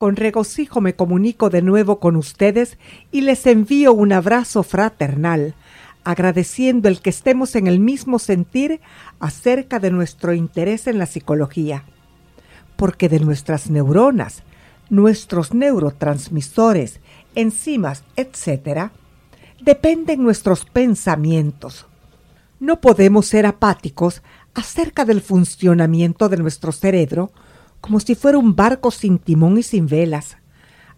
Con regocijo me comunico de nuevo con ustedes y les envío un abrazo fraternal, agradeciendo el que estemos en el mismo sentir acerca de nuestro interés en la psicología. Porque de nuestras neuronas, nuestros neurotransmisores, enzimas, etc., dependen nuestros pensamientos. No podemos ser apáticos acerca del funcionamiento de nuestro cerebro como si fuera un barco sin timón y sin velas.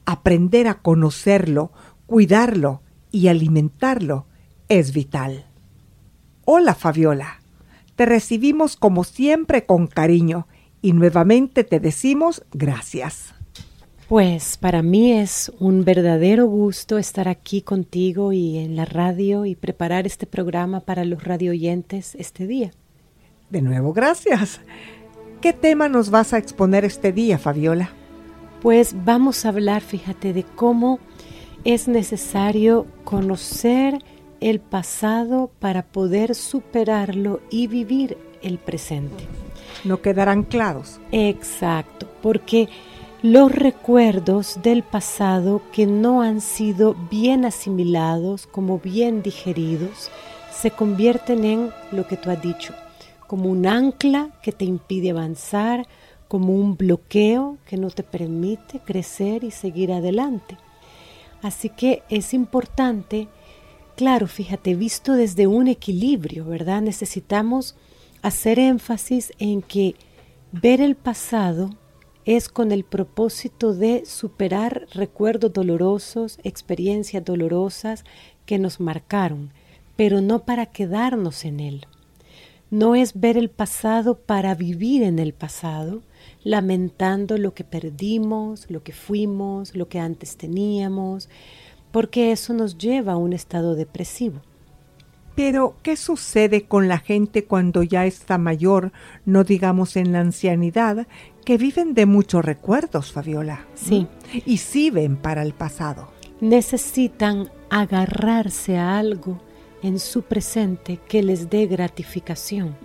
Aprender a conocerlo, cuidarlo y alimentarlo es vital. Hola Fabiola, te recibimos como siempre con cariño y nuevamente te decimos gracias. Pues para mí es un verdadero gusto estar aquí contigo y en la radio y preparar este programa para los radioyentes este día. De nuevo, gracias. ¿Qué tema nos vas a exponer este día, Fabiola? Pues vamos a hablar, fíjate, de cómo es necesario conocer el pasado para poder superarlo y vivir el presente. No quedar anclados. Exacto, porque los recuerdos del pasado que no han sido bien asimilados, como bien digeridos, se convierten en lo que tú has dicho, como un ancla que te impide avanzar, como un bloqueo que no te permite crecer y seguir adelante. Así que es importante, claro, fíjate, visto desde un equilibrio, ¿verdad? Necesitamos hacer énfasis en que ver el pasado es con el propósito de superar recuerdos dolorosos, experiencias dolorosas que nos marcaron, pero no para quedarnos en él no es ver el pasado para vivir en el pasado, lamentando lo que perdimos, lo que fuimos, lo que antes teníamos, porque eso nos lleva a un estado depresivo. Pero, ¿qué sucede con la gente cuando ya está mayor, no digamos en la ancianidad, que viven de muchos recuerdos, Fabiola? Sí. Y sirven para el pasado. Necesitan agarrarse a algo en su presente que les dé gratificación.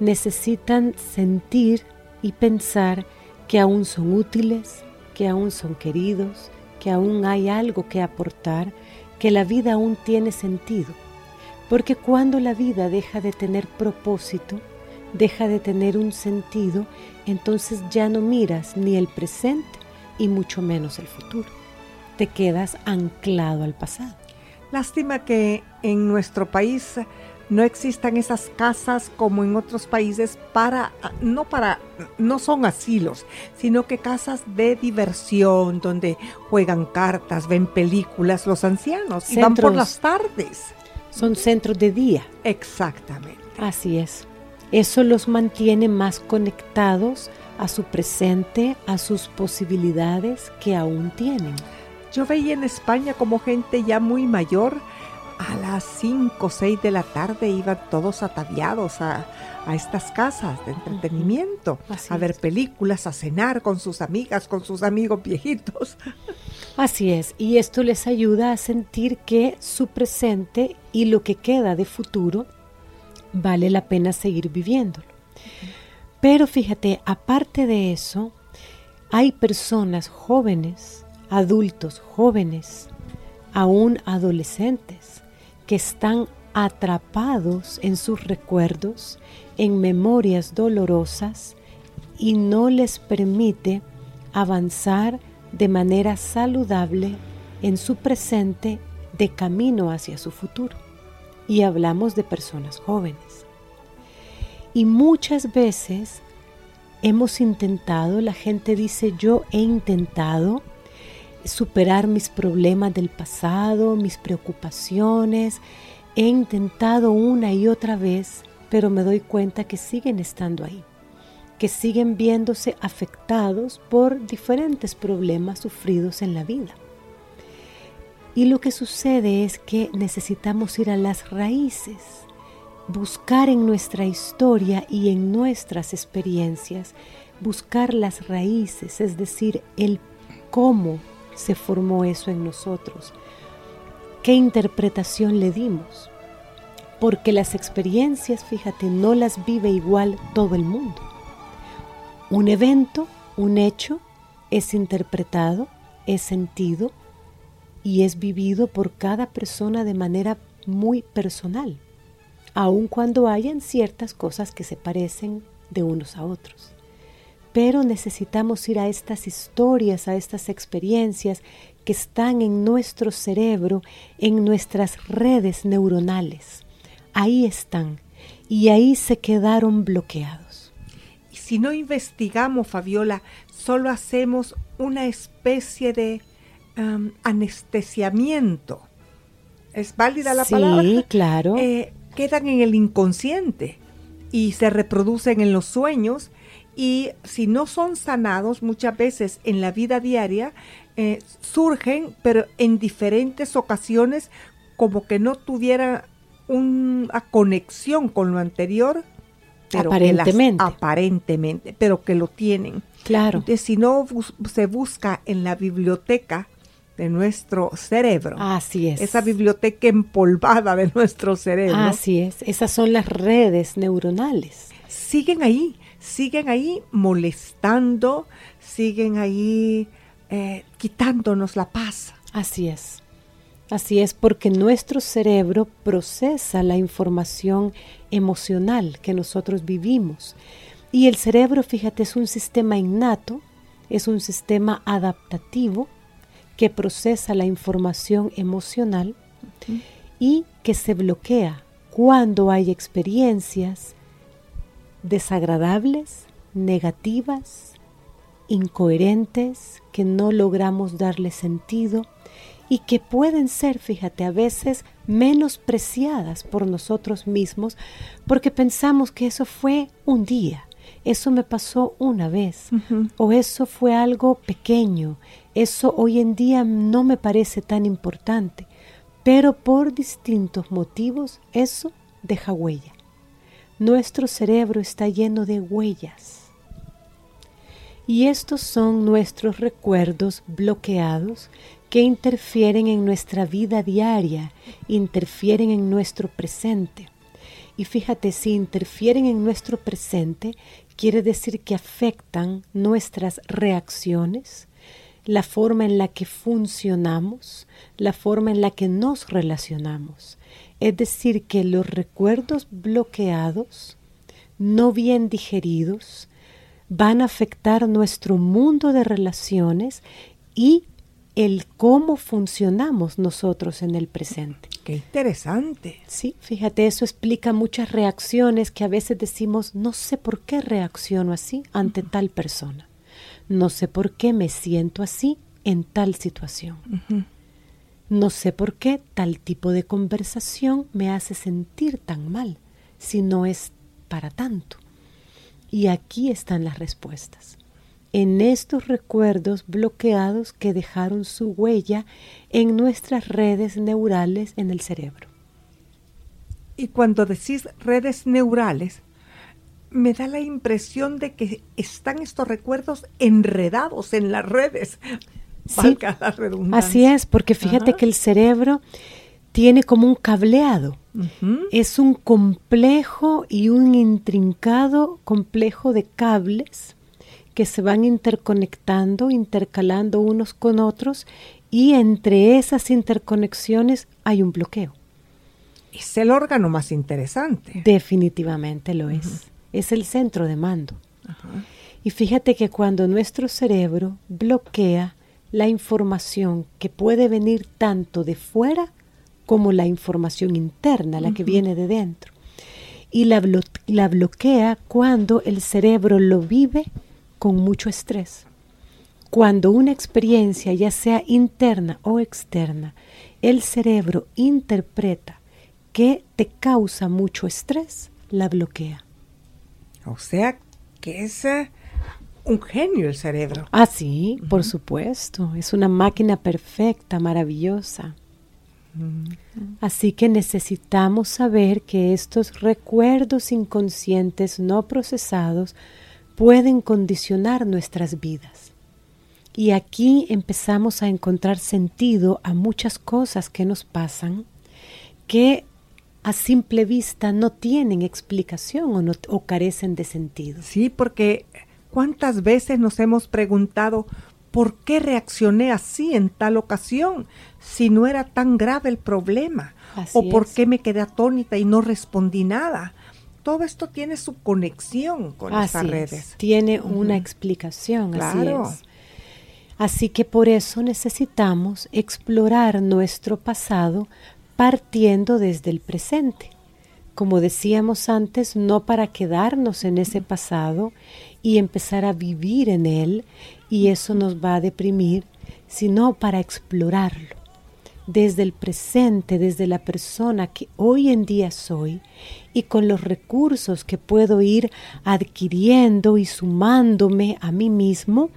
Necesitan sentir y pensar que aún son útiles, que aún son queridos, que aún hay algo que aportar, que la vida aún tiene sentido. Porque cuando la vida deja de tener propósito, deja de tener un sentido, entonces ya no miras ni el presente y mucho menos el futuro. Te quedas anclado al pasado. Lástima que en nuestro país no existan esas casas como en otros países para no para no son asilos, sino que casas de diversión donde juegan cartas, ven películas los ancianos y van por las tardes. Son centros de día. Exactamente. Así es. Eso los mantiene más conectados a su presente, a sus posibilidades que aún tienen. Yo veía en España como gente ya muy mayor, a las 5 o 6 de la tarde iban todos ataviados a, estas casas de entretenimiento, a ver películas, a cenar con sus amigas, con sus amigos viejitos. Así es, y esto les ayuda a sentir que su presente y lo que queda de futuro vale la pena seguir viviéndolo. Pero fíjate, aparte de eso, hay personas jóvenes, adultos jóvenes, aún adolescentes, que están atrapados en sus recuerdos, en memorias dolorosas y no les permite avanzar de manera saludable en su presente de camino hacia su futuro y hablamos de personas jóvenes. Y muchas veces hemos intentado, la gente dice yo he intentado superar mis problemas del pasado, mis preocupaciones, he intentado una y otra vez, pero me doy cuenta que siguen estando ahí, que siguen viéndose afectados por diferentes problemas sufridos en la vida. Y lo que sucede es que necesitamos ir a las raíces, buscar en nuestra historia y en nuestras experiencias, buscar las raíces, es decir, el cómo se formó eso en nosotros, qué interpretación le dimos, porque las experiencias, fíjate, no las vive igual todo el mundo. Un evento, un hecho, es interpretado, es sentido, y es vivido por cada persona de manera muy personal, aun cuando hayan ciertas cosas que se parecen de unos a otros. Pero necesitamos ir a estas historias, a estas experiencias que están en nuestro cerebro, en nuestras redes neuronales. Ahí están y ahí se quedaron bloqueados. Y si no investigamos, Fabiola, solo hacemos una especie de anestesiamiento. ¿Es válida la palabra? Sí, claro. Eh, quedan en el inconsciente y se reproducen en los sueños y si no son sanados muchas veces en la vida diaria eh, surgen pero en diferentes ocasiones como que no tuviera una conexión con lo anterior aparentemente aparentemente pero que lo tienen claro si no se busca en la biblioteca de nuestro cerebro. Así es. Esa biblioteca empolvada de nuestro cerebro. Así es. Esas son las redes neuronales. Siguen ahí, siguen ahí molestando, siguen ahí eh, quitándonos la paz. Así es. Así es porque nuestro cerebro procesa la información emocional que nosotros vivimos. Y el cerebro, fíjate, es un sistema innato, es un sistema adaptativo que procesa la información emocional y que se bloquea cuando hay experiencias desagradables, negativas, incoherentes, que no logramos darle sentido y que pueden ser, fíjate, a veces menospreciadas por nosotros mismos porque pensamos que eso fue un día, eso me pasó una vez o eso fue algo pequeño, eso hoy en día no me parece tan importante, pero por distintos motivos eso deja huella. Nuestro cerebro está lleno de huellas. Y estos son nuestros recuerdos bloqueados que interfieren en nuestra vida diaria, interfieren en nuestro presente. Y fíjate, si interfieren en nuestro presente, quiere decir que afectan nuestras reacciones, la forma en la que funcionamos, la forma en la que nos relacionamos. Es decir, que los recuerdos bloqueados, no bien digeridos, van a afectar nuestro mundo de relaciones y el cómo funcionamos nosotros en el presente. Qué interesante. Sí, fíjate, eso explica muchas reacciones que a veces decimos, no sé por qué reacciono así ante tal persona. No sé por qué me siento así en tal situación. No sé por qué tal tipo de conversación me hace sentir tan mal si no es para tanto. Y aquí están las respuestas en estos recuerdos bloqueados que dejaron su huella en nuestras redes neurales en el cerebro. Y cuando decís redes neurales, me da la impresión de que están estos recuerdos enredados en las redes. Sí, así es, porque fíjate que el cerebro tiene como un cableado. Es un complejo y un intrincado complejo de cables que se van interconectando, intercalando unos con otros y entre esas interconexiones hay un bloqueo. Es el órgano más interesante. Definitivamente lo es. Es el centro de mando. Y fíjate que cuando nuestro cerebro bloquea la información que puede venir tanto de fuera como la información interna, la que viene de dentro. Y la, la bloquea cuando el cerebro lo vive con mucho estrés. Cuando una experiencia, ya sea interna o externa, el cerebro interpreta que te causa mucho estrés, la bloquea. O sea, que es eh, un genio el cerebro. Ah, sí, por supuesto. Es una máquina perfecta, maravillosa. Así que necesitamos saber que estos recuerdos inconscientes no procesados pueden condicionar nuestras vidas. Y aquí empezamos a encontrar sentido a muchas cosas que nos pasan que a simple vista no tienen explicación o, o carecen de sentido. Sí, porque ¿cuántas veces nos hemos preguntado por qué reaccioné así en tal ocasión si no era tan grave el problema? ¿O por qué me quedé atónita y no respondí nada? todo esto tiene su conexión con estas redes. tiene una explicación, claro. así es. Así que por eso necesitamos explorar nuestro pasado partiendo desde el presente. Como decíamos antes, no para quedarnos en ese pasado y empezar a vivir en él y eso nos va a deprimir, sino para explorarlo desde el presente, desde la persona que hoy en día soy y con los recursos que puedo ir adquiriendo y sumándome a mí mismo,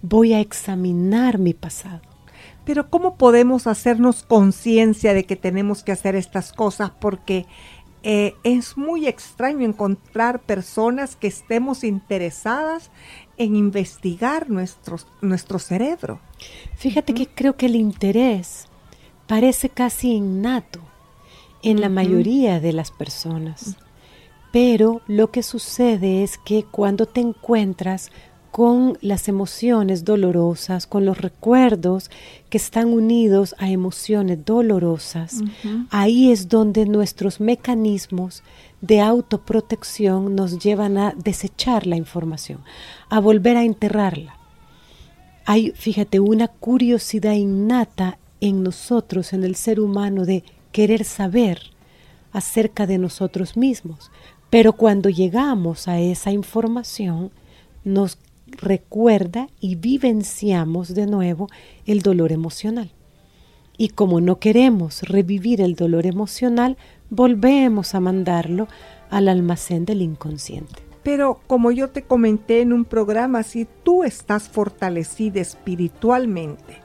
voy a examinar mi pasado. Pero ¿cómo podemos hacernos conciencia de que tenemos que hacer estas cosas? Porque eh, es muy extraño encontrar personas que estemos interesadas en investigar nuestro, nuestro cerebro. Fíjate que creo que el interés parece casi innato en la mayoría de las personas. Pero lo que sucede es que cuando te encuentras con las emociones dolorosas, con los recuerdos que están unidos a emociones dolorosas, ahí es donde nuestros mecanismos de autoprotección nos llevan a desechar la información, a volver a enterrarla. Hay, fíjate, una curiosidad innata en nosotros, en el ser humano, de querer saber acerca de nosotros mismos. Pero cuando llegamos a esa información, nos recuerda y vivenciamos de nuevo el dolor emocional. Y como no queremos revivir el dolor emocional, volvemos a mandarlo al almacén del inconsciente. Pero como yo te comenté en un programa, si tú estás fortalecida espiritualmente,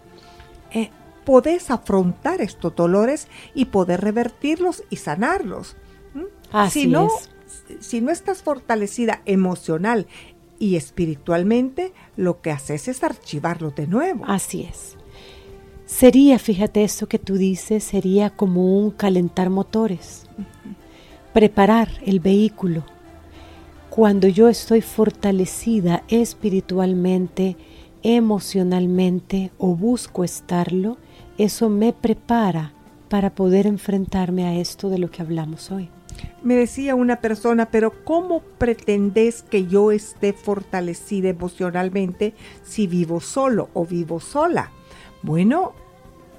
eh, podés afrontar estos dolores y poder revertirlos y sanarlos. si no, si no estás fortalecida emocional y espiritualmente, lo que haces es archivarlo de nuevo. Así es. Sería, fíjate, esto que tú dices, sería como un calentar motores, preparar el vehículo. Cuando yo estoy fortalecida espiritualmente, emocionalmente o busco estarlo, eso me prepara para poder enfrentarme a esto de lo que hablamos hoy. Me decía una persona, pero ¿cómo pretendes que yo esté fortalecida emocionalmente si vivo solo o vivo sola? Bueno,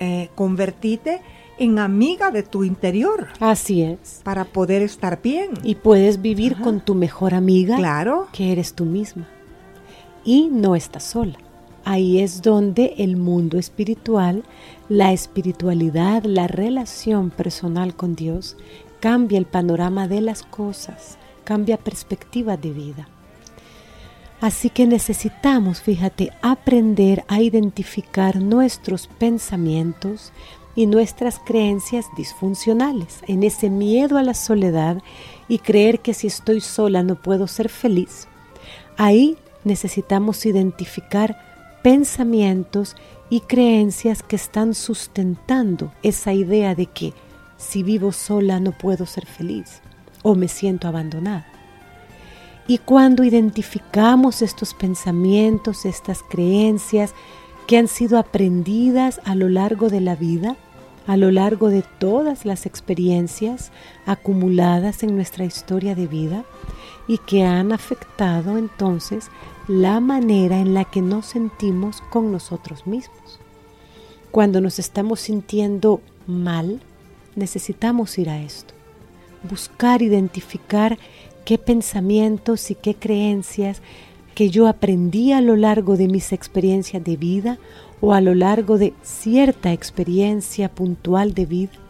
eh, convertite en amiga de tu interior. Así es. Para poder estar bien. Y puedes vivir con tu mejor amiga, claro. que eres tú misma. Y no estás sola. Ahí es donde el mundo espiritual, la espiritualidad, la relación personal con Dios cambia el panorama de las cosas, cambia perspectiva de vida. Así que necesitamos, fíjate, aprender a identificar nuestros pensamientos y nuestras creencias disfuncionales, en ese miedo a la soledad y creer que si estoy sola no puedo ser feliz. Ahí necesitamos identificar pensamientos y creencias que están sustentando esa idea de que si vivo sola no puedo ser feliz o me siento abandonada. Y cuando identificamos estos pensamientos, estas creencias que han sido aprendidas a lo largo de la vida, a lo largo de todas las experiencias acumuladas en nuestra historia de vida y que han afectado entonces la manera en la que nos sentimos con nosotros mismos. Cuando nos estamos sintiendo mal, necesitamos ir a esto, buscar identificar qué pensamientos y qué creencias que yo aprendí a lo largo de mis experiencias de vida o a lo largo de cierta experiencia puntual de vida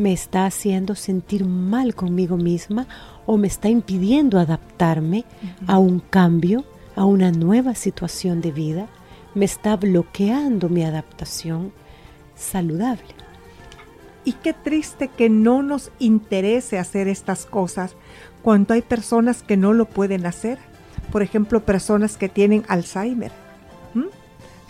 me está haciendo sentir mal conmigo misma o me está impidiendo adaptarme a un cambio, a una nueva situación de vida, me está bloqueando mi adaptación saludable. Y qué triste que no nos interese hacer estas cosas cuando hay personas que no lo pueden hacer. Por ejemplo, personas que tienen Alzheimer.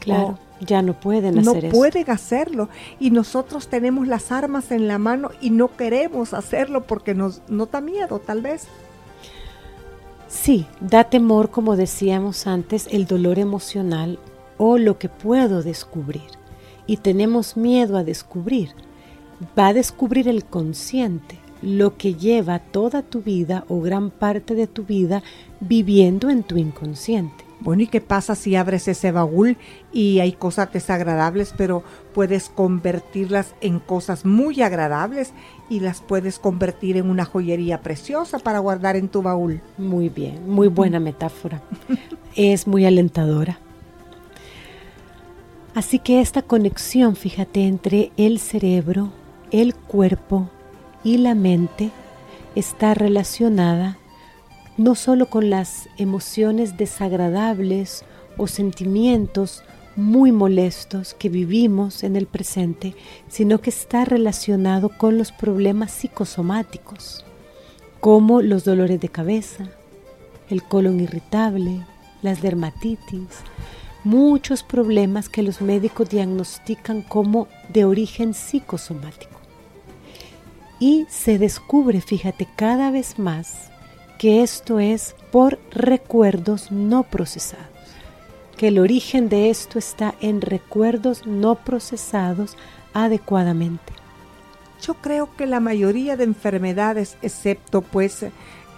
Claro, ya no pueden hacer eso. No pueden hacerlo. Y nosotros tenemos las armas en la mano y no queremos hacerlo porque nos, nos da miedo, tal vez. Sí, da temor, como decíamos antes, el dolor emocional o lo que puedo descubrir. Y tenemos miedo a descubrir va a descubrir el consciente, lo que lleva toda tu vida o gran parte de tu vida viviendo en tu inconsciente. Bueno, ¿y qué pasa si abres ese baúl y hay cosas desagradables, pero puedes convertirlas en cosas muy agradables y las puedes convertir en una joyería preciosa para guardar en tu baúl? Muy bien, muy buena metáfora. es muy alentadora. Así que esta conexión, fíjate, entre el cerebro, el cuerpo y la mente está relacionada no solo con las emociones desagradables o sentimientos muy molestos que vivimos en el presente, sino que está relacionado con los problemas psicosomáticos, como los dolores de cabeza, el colon irritable, las dermatitis, muchos problemas que los médicos diagnostican como de origen psicosomático. Y se descubre, fíjate, cada vez más que esto es por recuerdos no procesados, que el origen de esto está en recuerdos no procesados adecuadamente. Yo creo que la mayoría de enfermedades, excepto pues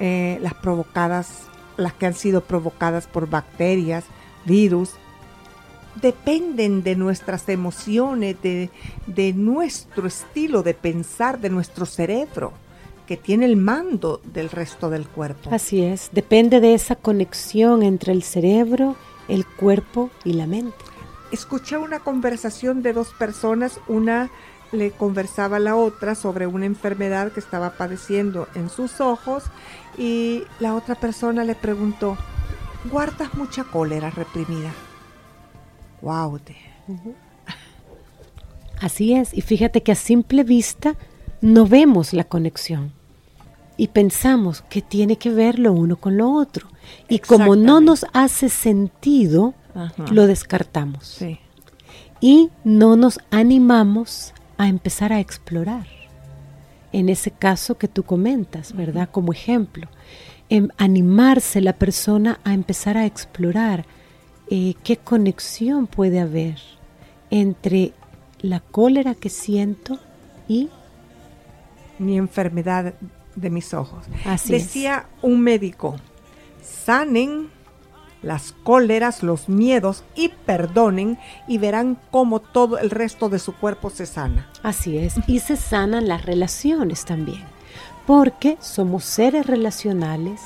eh, las provocadas, las que han sido provocadas por bacterias, virus, dependen de nuestras emociones, de, nuestro estilo de pensar, de nuestro cerebro, que tiene el mando del resto del cuerpo. Así es, depende de esa conexión entre el cerebro, el cuerpo y la mente. Escuché una conversación de dos personas, una le conversaba a la otra sobre una enfermedad que estaba padeciendo en sus ojos y la otra persona le preguntó, ¿guardas mucha cólera reprimida? Wow. Así es, y fíjate que a simple vista no vemos la conexión y pensamos que tiene que ver lo uno con lo otro. Y como no nos hace sentido, lo descartamos. y no nos animamos a empezar a explorar. En ese caso que tú comentas, ¿verdad? Como ejemplo, en animarse la persona a empezar a explorar eh, qué conexión puede haber entre la cólera que siento y mi enfermedad de mis ojos. Así Decía un médico, sanen las cóleras, los miedos y perdonen y verán cómo todo el resto de su cuerpo se sana. Así es, y se sanan las relaciones también, porque somos seres relacionales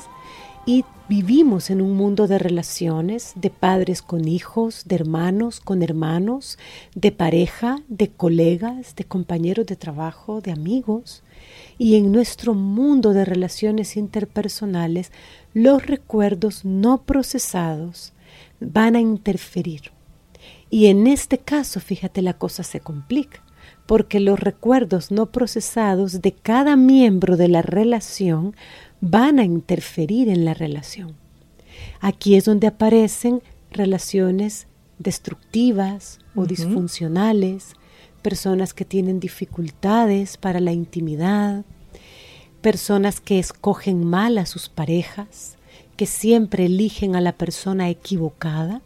y vivimos en un mundo de relaciones, de padres con hijos, de hermanos con hermanos, de pareja, de colegas, de compañeros de trabajo, de amigos. Y en nuestro mundo de relaciones interpersonales, los recuerdos no procesados van a interferir. Y en este caso, fíjate, la cosa se complica, porque los recuerdos no procesados de cada miembro de la relación van a interferir en la relación. Aquí es donde aparecen relaciones destructivas o disfuncionales, personas que tienen dificultades para la intimidad, personas que escogen mal a sus parejas, que siempre eligen a la persona equivocada,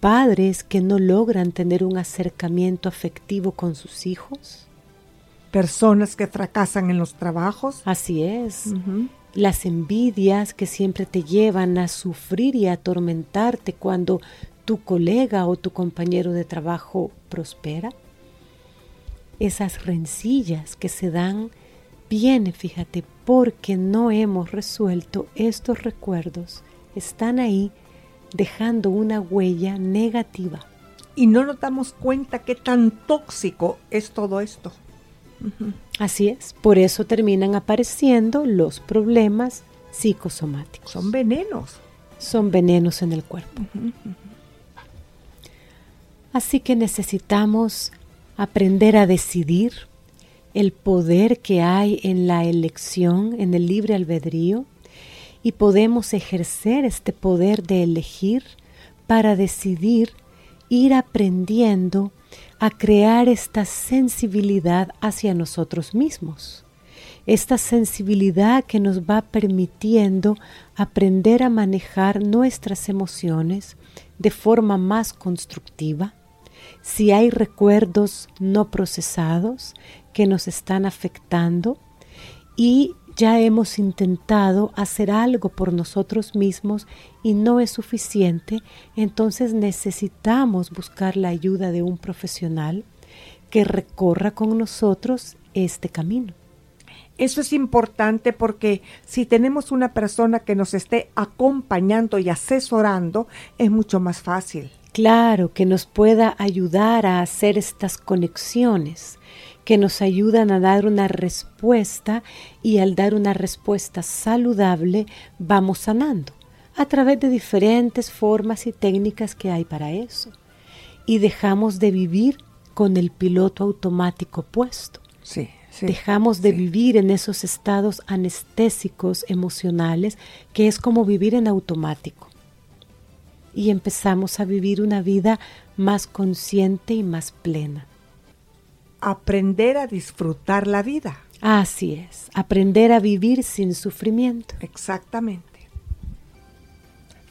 padres que no logran tener un acercamiento afectivo con sus hijos, personas que fracasan en los trabajos. Así es. Las envidias que siempre te llevan a sufrir y a atormentarte cuando tu colega o tu compañero de trabajo prospera. Esas rencillas que se dan vienen, fíjate, porque no hemos resuelto estos recuerdos. Están ahí dejando una huella negativa. Y no nos damos cuenta qué tan tóxico es todo esto. Así es, por eso terminan apareciendo los problemas psicosomáticos. Son venenos. Son venenos en el cuerpo. Así que necesitamos aprender a decidir el poder que hay en la elección, en el libre albedrío, y podemos ejercer este poder de elegir para decidir ir aprendiendo a crear esta sensibilidad hacia nosotros mismos. Esta sensibilidad que nos va permitiendo aprender a manejar nuestras emociones de forma más constructiva. Si hay recuerdos no procesados que nos están afectando y ya hemos intentado hacer algo por nosotros mismos y no es suficiente, entonces necesitamos buscar la ayuda de un profesional que recorra con nosotros este camino. Eso es importante porque si tenemos una persona que nos esté acompañando y asesorando, es mucho más fácil. Claro, que nos pueda ayudar a hacer estas conexiones que nos ayudan a dar una respuesta y al dar una respuesta saludable vamos sanando a través de diferentes formas y técnicas que hay para eso. Y dejamos de vivir con el piloto automático puesto. Sí, dejamos de vivir en esos estados anestésicos emocionales que es como vivir en automático. Y empezamos a vivir una vida más consciente y más plena aprender a disfrutar la vida. Así es, aprender a vivir sin sufrimiento. Exactamente.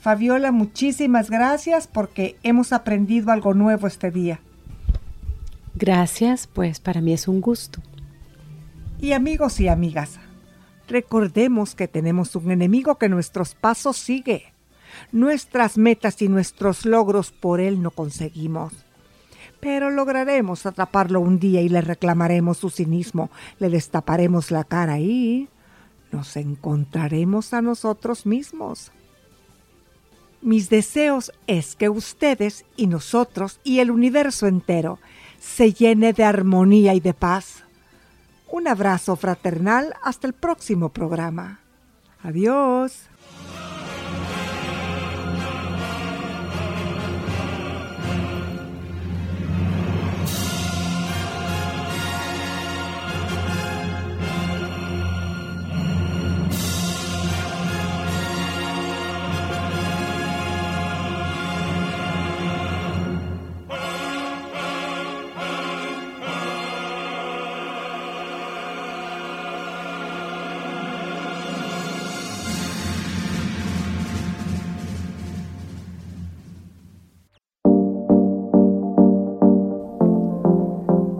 Fabiola, muchísimas gracias porque hemos aprendido algo nuevo este día. Gracias, pues para mí es un gusto. Y amigos y amigas, recordemos que tenemos un enemigo que nuestros pasos sigue. Nuestras metas y nuestros logros por él no conseguimos pero lograremos atraparlo un día y le reclamaremos su cinismo, le destaparemos la cara y nos encontraremos a nosotros mismos. Mis deseos es que ustedes y nosotros y el universo entero se llene de armonía y de paz. Un abrazo fraternal hasta el próximo programa. Adiós.